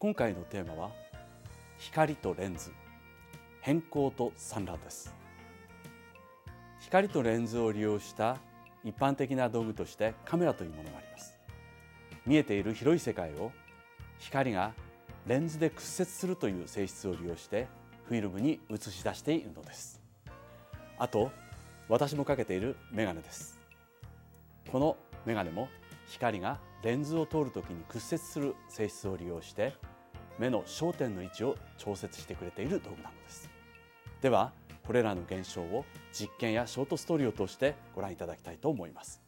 今回のテーマは光とレンズ。変光と散乱です。光とレンズを利用した一般的な道具としてカメラというものがあります。見えている広い世界を光がレンズで屈折するという性質を利用してフィルムに映し出しているのです。あと私もかけているメガネです。このメガネも光がレンズを通るときに屈折する性質を利用して目の焦点の位置を調節してくれている道具なのです。ではこれらの現象を実験やショートストーリーを通してご覧いただきたいと思います。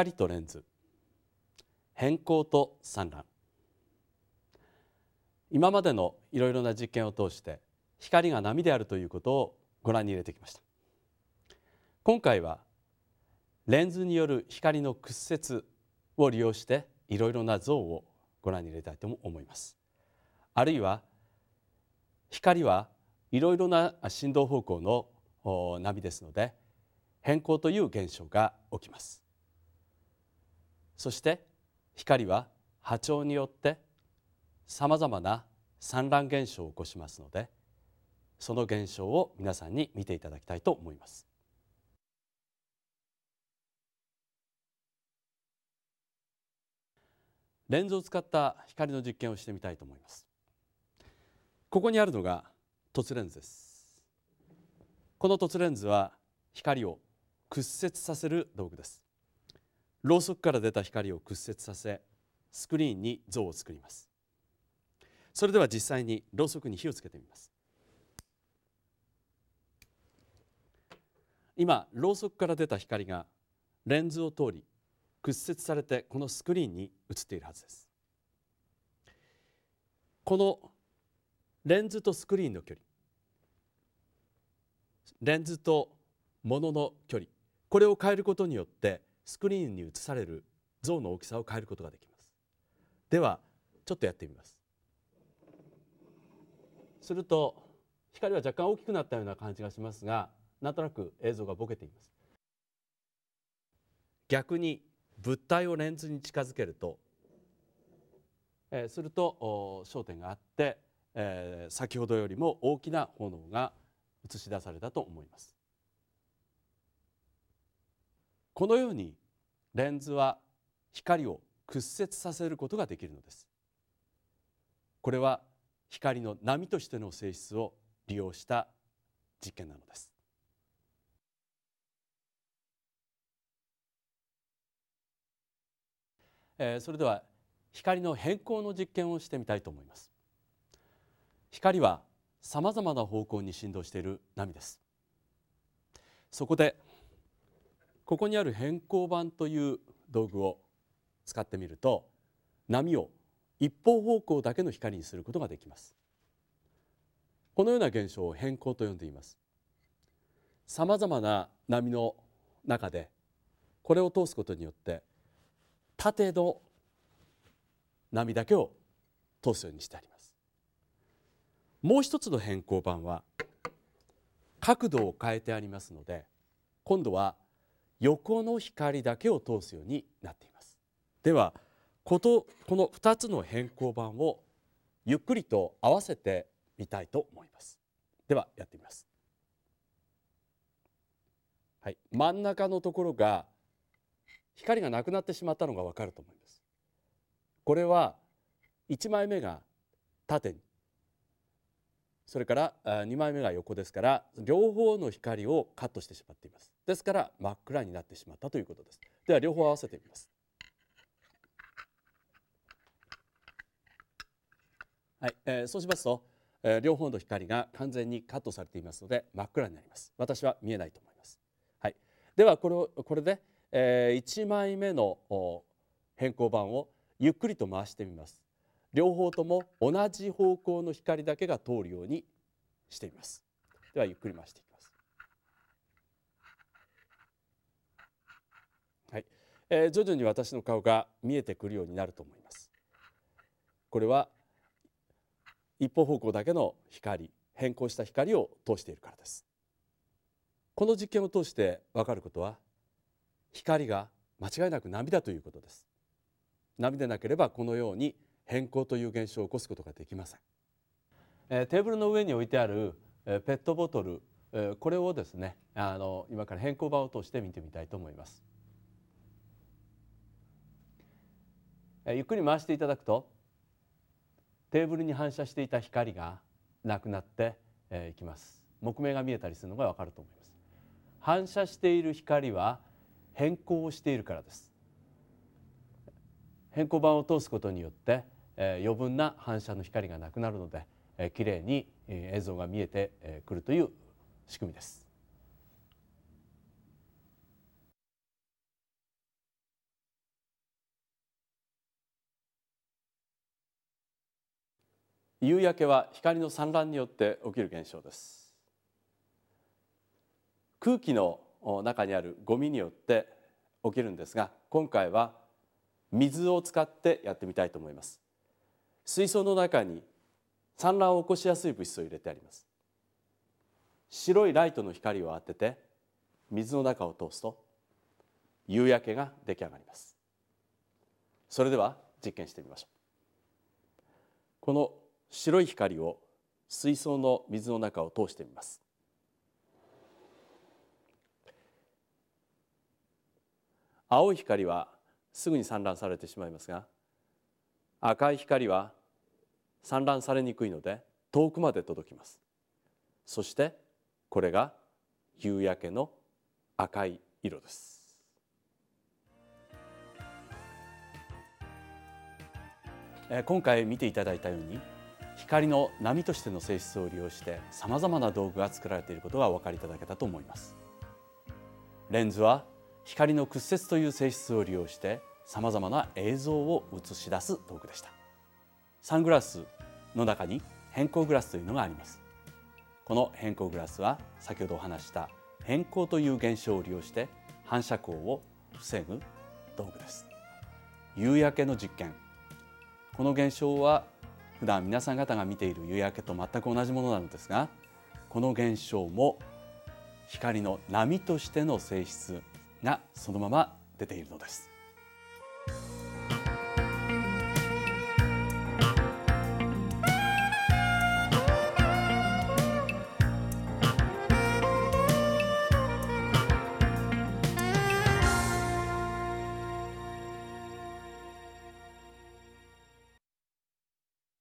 光とレンズ。変光と散乱。今までのいろいろな実験を通して光が波であるということをご覧に入れてきました。今回はレンズによる光の屈折を利用していろいろな像をご覧に入れたいと思います。あるいは光はいろいろな振動方向の波ですので変光という現象が起きます。そして光は波長によってさまざまな散乱現象を起こしますのでその現象を皆さんに見ていただきたいと思います。レンズを使った光の実験をしてみたいと思います。ここにあるのが凸レンズです。この凸レンズは光を屈折させる道具です。ろうそくから出た光を屈折させスクリーンに像を作ります。それでは実際にろうそくに火をつけてみます。今ろうそくから出た光がレンズを通り屈折されてこのスクリーンに映っているはずです。このレンズとスクリーンの距離レンズと物の距離これを変えることによってスクリーンに映される像の大きさを変えることができます。ではちょっとやってみます。すると光は若干大きくなったような感じがしますがなんとなく映像がボケています。逆に物体をレンズに近づけると、えー、すると焦点があって、えー、先ほどよりも大きな炎が映し出されたと思います。このようにレンズは光を屈折させることができるのです。これは光の波としての性質を利用した実験なのです。え、それでは光の変更の実験をしてみたいと思います。光はさまざまな方向に振動している波です。そこでここにある変更板という道具を使ってみると波を一方方向だけの光にすることができます。このような現象を変更と呼んでいます。さまざまな波の中でこれを通すことによって縦の波だけを通すようにしてあります。もう一つの変更板は角度を変えてありますので今度は横の光だけを通すようになっています。ではことこの2つの変更板をゆっくりと合わせてみたいと思います。ではやってみます。はい、真ん中のところが光がなくなってしまったのがわかると思います。これは1枚目が縦に。それから2枚目が横ですから両方の光をカットしてしまっています。ですから真っ暗になってしまったということです。では両方合わせてみます。はい、えー、そうしますと、えー、両方の光が完全にカットされていますので真っ暗になります。私は見えないと思います。はい。ではこれをこれで、えー、1枚目の変更板をゆっくりと回してみます。両方とも同じ方向の光だけが通るようにしています。ではゆっくり回していきますはい、えー、徐々に私の顔が見えてくるようになると思います。これは一方方向だけの光変更した光を通しているからです。この実験を通してわかることは光が間違いなく波だということです。波でなければこのように変更という現象を起こすことができません、えー、テーブルの上に置いてある、えー、ペットボトル、えー、これをですねあの今から変更板を通して見てみたいと思います、えー、ゆっくり回していただくとテーブルに反射していた光がなくなってい、えー、きます。木目が見えたりするのがわかると思います。反射している光は変更をしているからです。変更板を通すことによってえ余分な反射の光がなくなるので、えきれいに映像が見えてくるという仕組みです。夕焼けは光の散乱によって起きる現象です。空気の中にあるゴミによって起きるんですが今回は水を使ってやってみたいと思います。水槽の中に産卵を起こしやすい物質を入れてあります。白いライトの光を当てて水の中を通すと夕焼けが出来上がります。それでは実験してみましょう。この白い光を水槽の水の中を通してみます。青い光はすぐに散乱されてしまいますが赤い光は散乱されにくいので遠くまで届きます。そしてこれが夕焼けの赤い色です。今回見ていただいたように光の波としての性質を利用してさまざまな道具が作られていることがお分かりいただけたと思います。レンズは光の屈折という性質を利用してさまざまな映像を映し出す道具でした。サングラスの中に変光グラスというのがあります。この変光グラスは先ほどお話した変光という現象を利用して反射光を防ぐ道具です。夕焼けの実験。この現象は普段皆さん方が見ている夕焼けと全く同じものなのですがこの現象も光の波としての性質がそのまま出ているのです。